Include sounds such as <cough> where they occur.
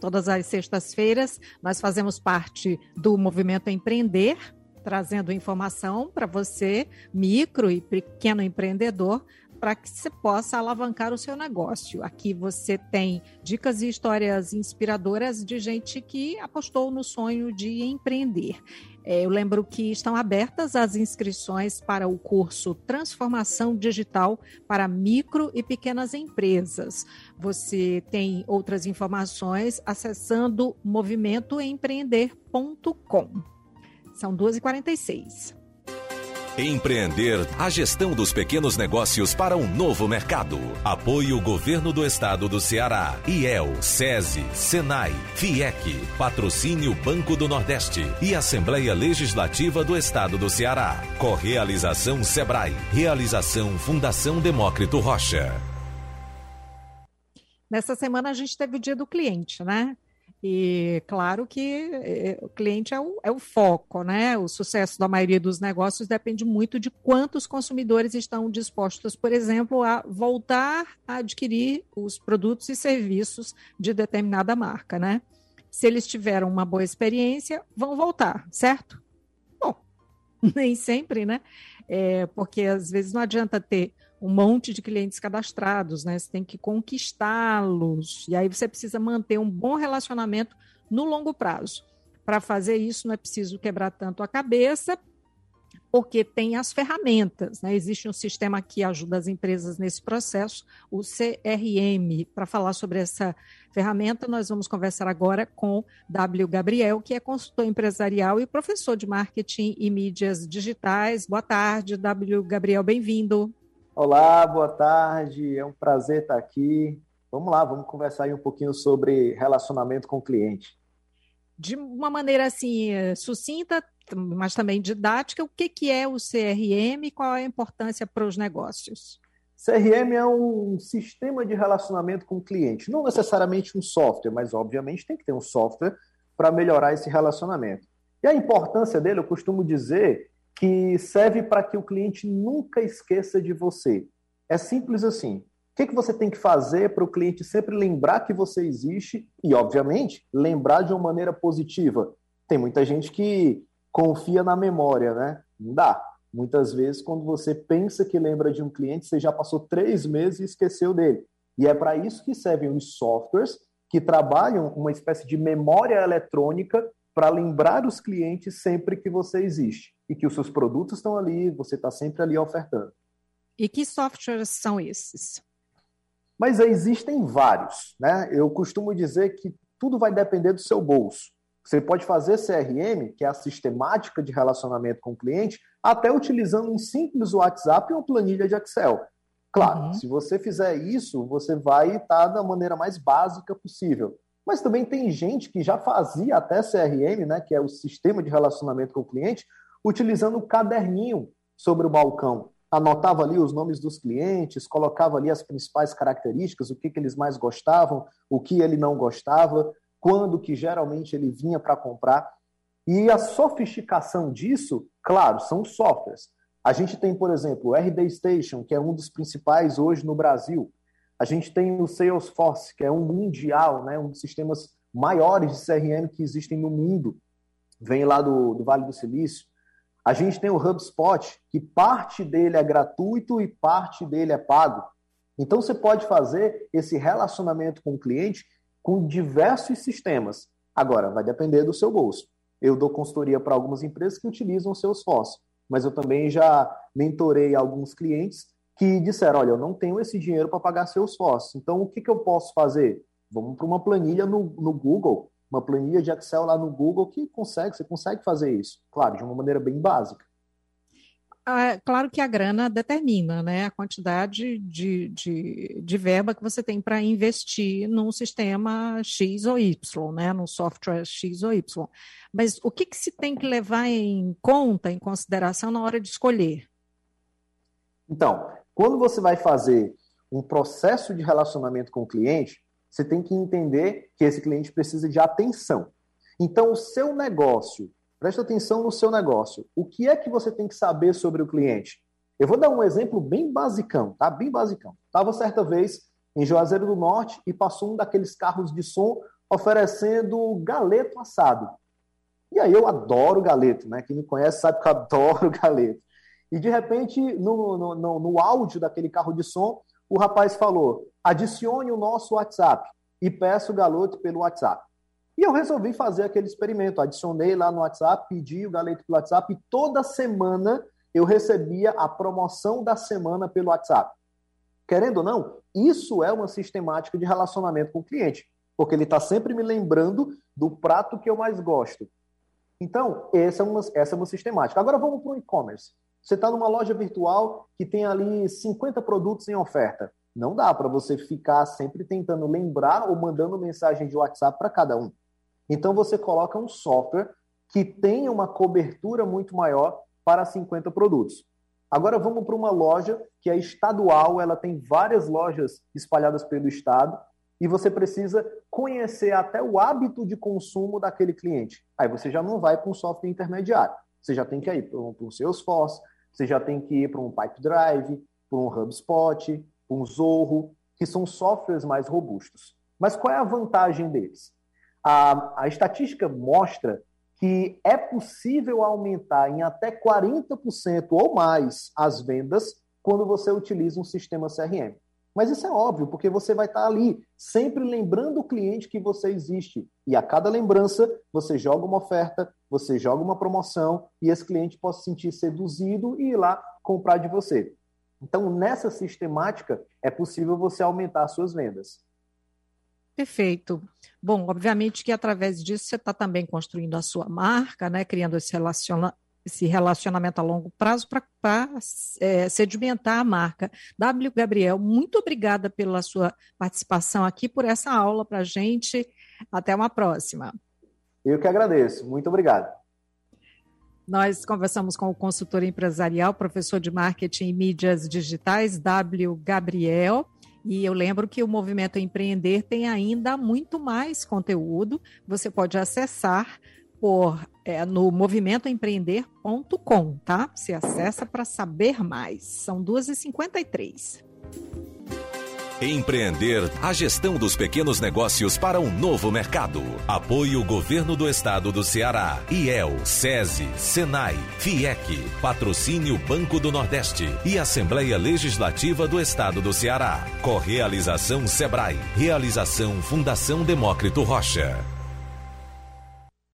Todas as sextas-feiras. Nós fazemos parte do Movimento Empreender, trazendo informação para você, micro e pequeno empreendedor, para que você possa alavancar o seu negócio. Aqui você tem dicas e histórias inspiradoras de gente que apostou no sonho de empreender. É, eu lembro que estão abertas as inscrições para o curso Transformação Digital para Micro e Pequenas Empresas. Você tem outras informações acessando movimentoempreender.com. São 2h46. Empreender a gestão dos pequenos negócios para um novo mercado. Apoio Governo do Estado do Ceará, IEL, SESI, SENAI, FIEC, Patrocínio Banco do Nordeste e Assembleia Legislativa do Estado do Ceará. Correalização Sebrae. Realização Fundação Demócrito Rocha. Nessa semana a gente teve o dia do cliente, né? E claro que eh, o cliente é o, é o, foco, né? O sucesso da maioria dos negócios depende muito de quantos consumidores estão dispostos, por exemplo, a voltar a adquirir os produtos e serviços de determinada marca, né? Se eles tiveram uma boa experiência, vão voltar, certo? Bom, <laughs> nem sempre, né? É, porque às vezes não adianta ter um monte de clientes cadastrados, né? Você tem que conquistá-los. E aí você precisa manter um bom relacionamento no longo prazo. Para fazer isso, não é preciso quebrar tanto a cabeça, porque tem as ferramentas. Né? Existe um sistema que ajuda as empresas nesse processo, o CRM. Para falar sobre essa ferramenta, nós vamos conversar agora com W. Gabriel, que é consultor empresarial e professor de marketing e mídias digitais. Boa tarde, W. Gabriel, bem-vindo. Olá, boa tarde. É um prazer estar aqui. Vamos lá, vamos conversar aí um pouquinho sobre relacionamento com o cliente. De uma maneira assim sucinta, mas também didática, o que, que é o CRM e qual é a importância para os negócios? CRM é um sistema de relacionamento com o cliente, não necessariamente um software, mas obviamente tem que ter um software para melhorar esse relacionamento. E a importância dele, eu costumo dizer que serve para que o cliente nunca esqueça de você. É simples assim. O que, que você tem que fazer para o cliente sempre lembrar que você existe e, obviamente, lembrar de uma maneira positiva? Tem muita gente que confia na memória, né? Não dá. Muitas vezes, quando você pensa que lembra de um cliente, você já passou três meses e esqueceu dele. E é para isso que servem os softwares que trabalham uma espécie de memória eletrônica para lembrar os clientes sempre que você existe e que os seus produtos estão ali, você está sempre ali ofertando. E que softwares são esses? Mas existem vários, né? Eu costumo dizer que tudo vai depender do seu bolso. Você pode fazer CRM, que é a sistemática de relacionamento com o cliente, até utilizando um simples WhatsApp e uma planilha de Excel. Claro, uhum. se você fizer isso, você vai estar da maneira mais básica possível. Mas também tem gente que já fazia até CRM, né, que é o sistema de relacionamento com o cliente, utilizando o caderninho sobre o balcão. Anotava ali os nomes dos clientes, colocava ali as principais características, o que, que eles mais gostavam, o que ele não gostava, quando que geralmente ele vinha para comprar. E a sofisticação disso, claro, são softwares. A gente tem, por exemplo, o RD Station, que é um dos principais hoje no Brasil. A gente tem o Salesforce, que é um mundial, né, um dos sistemas maiores de CRM que existem no mundo. Vem lá do, do Vale do Silício. A gente tem o HubSpot, que parte dele é gratuito e parte dele é pago. Então você pode fazer esse relacionamento com o cliente com diversos sistemas. Agora, vai depender do seu bolso. Eu dou consultoria para algumas empresas que utilizam o Salesforce, mas eu também já mentorei alguns clientes que disseram: olha, eu não tenho esse dinheiro para pagar Salesforce, então o que, que eu posso fazer? Vamos para uma planilha no, no Google uma planilha de Excel lá no Google que consegue, você consegue fazer isso, claro, de uma maneira bem básica. Claro que a grana determina né, a quantidade de, de, de verba que você tem para investir num sistema X ou Y, né, num software X ou Y. Mas o que, que se tem que levar em conta, em consideração, na hora de escolher? Então, quando você vai fazer um processo de relacionamento com o cliente, você tem que entender que esse cliente precisa de atenção. Então, o seu negócio, preste atenção no seu negócio. O que é que você tem que saber sobre o cliente? Eu vou dar um exemplo bem basicão, tá? Bem basicão. Estava certa vez em Juazeiro do Norte e passou um daqueles carros de som oferecendo galeto assado. E aí eu adoro galeto, né? Quem me conhece sabe que eu adoro <laughs> galeto. E de repente, no, no, no, no áudio daquele carro de som, o rapaz falou: adicione o nosso WhatsApp e peça o galeto pelo WhatsApp. E eu resolvi fazer aquele experimento. Adicionei lá no WhatsApp, pedi o galeto pelo WhatsApp e toda semana eu recebia a promoção da semana pelo WhatsApp. Querendo ou não, isso é uma sistemática de relacionamento com o cliente, porque ele está sempre me lembrando do prato que eu mais gosto. Então, essa é uma, essa é uma sistemática. Agora vamos para o e-commerce. Você está numa loja virtual que tem ali 50 produtos em oferta. Não dá para você ficar sempre tentando lembrar ou mandando mensagem de WhatsApp para cada um. Então você coloca um software que tenha uma cobertura muito maior para 50 produtos. Agora vamos para uma loja que é estadual, ela tem várias lojas espalhadas pelo estado e você precisa conhecer até o hábito de consumo daquele cliente. Aí você já não vai um software intermediário. Você já tem que ir para um Salesforce, você já tem que ir para um Pipedrive, para um HubSpot, para um Zorro, que são softwares mais robustos. Mas qual é a vantagem deles? A, a estatística mostra que é possível aumentar em até 40% ou mais as vendas quando você utiliza um sistema CRM. Mas isso é óbvio, porque você vai estar ali sempre lembrando o cliente que você existe. E a cada lembrança, você joga uma oferta, você joga uma promoção e esse cliente pode se sentir seduzido e ir lá comprar de você. Então, nessa sistemática, é possível você aumentar suas vendas. Perfeito. Bom, obviamente que através disso você está também construindo a sua marca, né? Criando esse, relaciona esse relacionamento a longo prazo para é, sedimentar a marca. W. Gabriel, muito obrigada pela sua participação aqui, por essa aula para a gente. Até uma próxima. Eu que agradeço. Muito obrigado. Nós conversamos com o consultor empresarial, professor de marketing e mídias digitais, W. Gabriel. E eu lembro que o Movimento Empreender tem ainda muito mais conteúdo. Você pode acessar por é, no movimentoempreender.com, tá? Você acessa para saber mais. São 2h53. Empreender a gestão dos pequenos negócios para um novo mercado. Apoio Governo do Estado do Ceará, IEL, SESI, SENAI, FIEC, Patrocínio Banco do Nordeste e Assembleia Legislativa do Estado do Ceará. Correalização Sebrae. Realização Fundação Demócrito Rocha.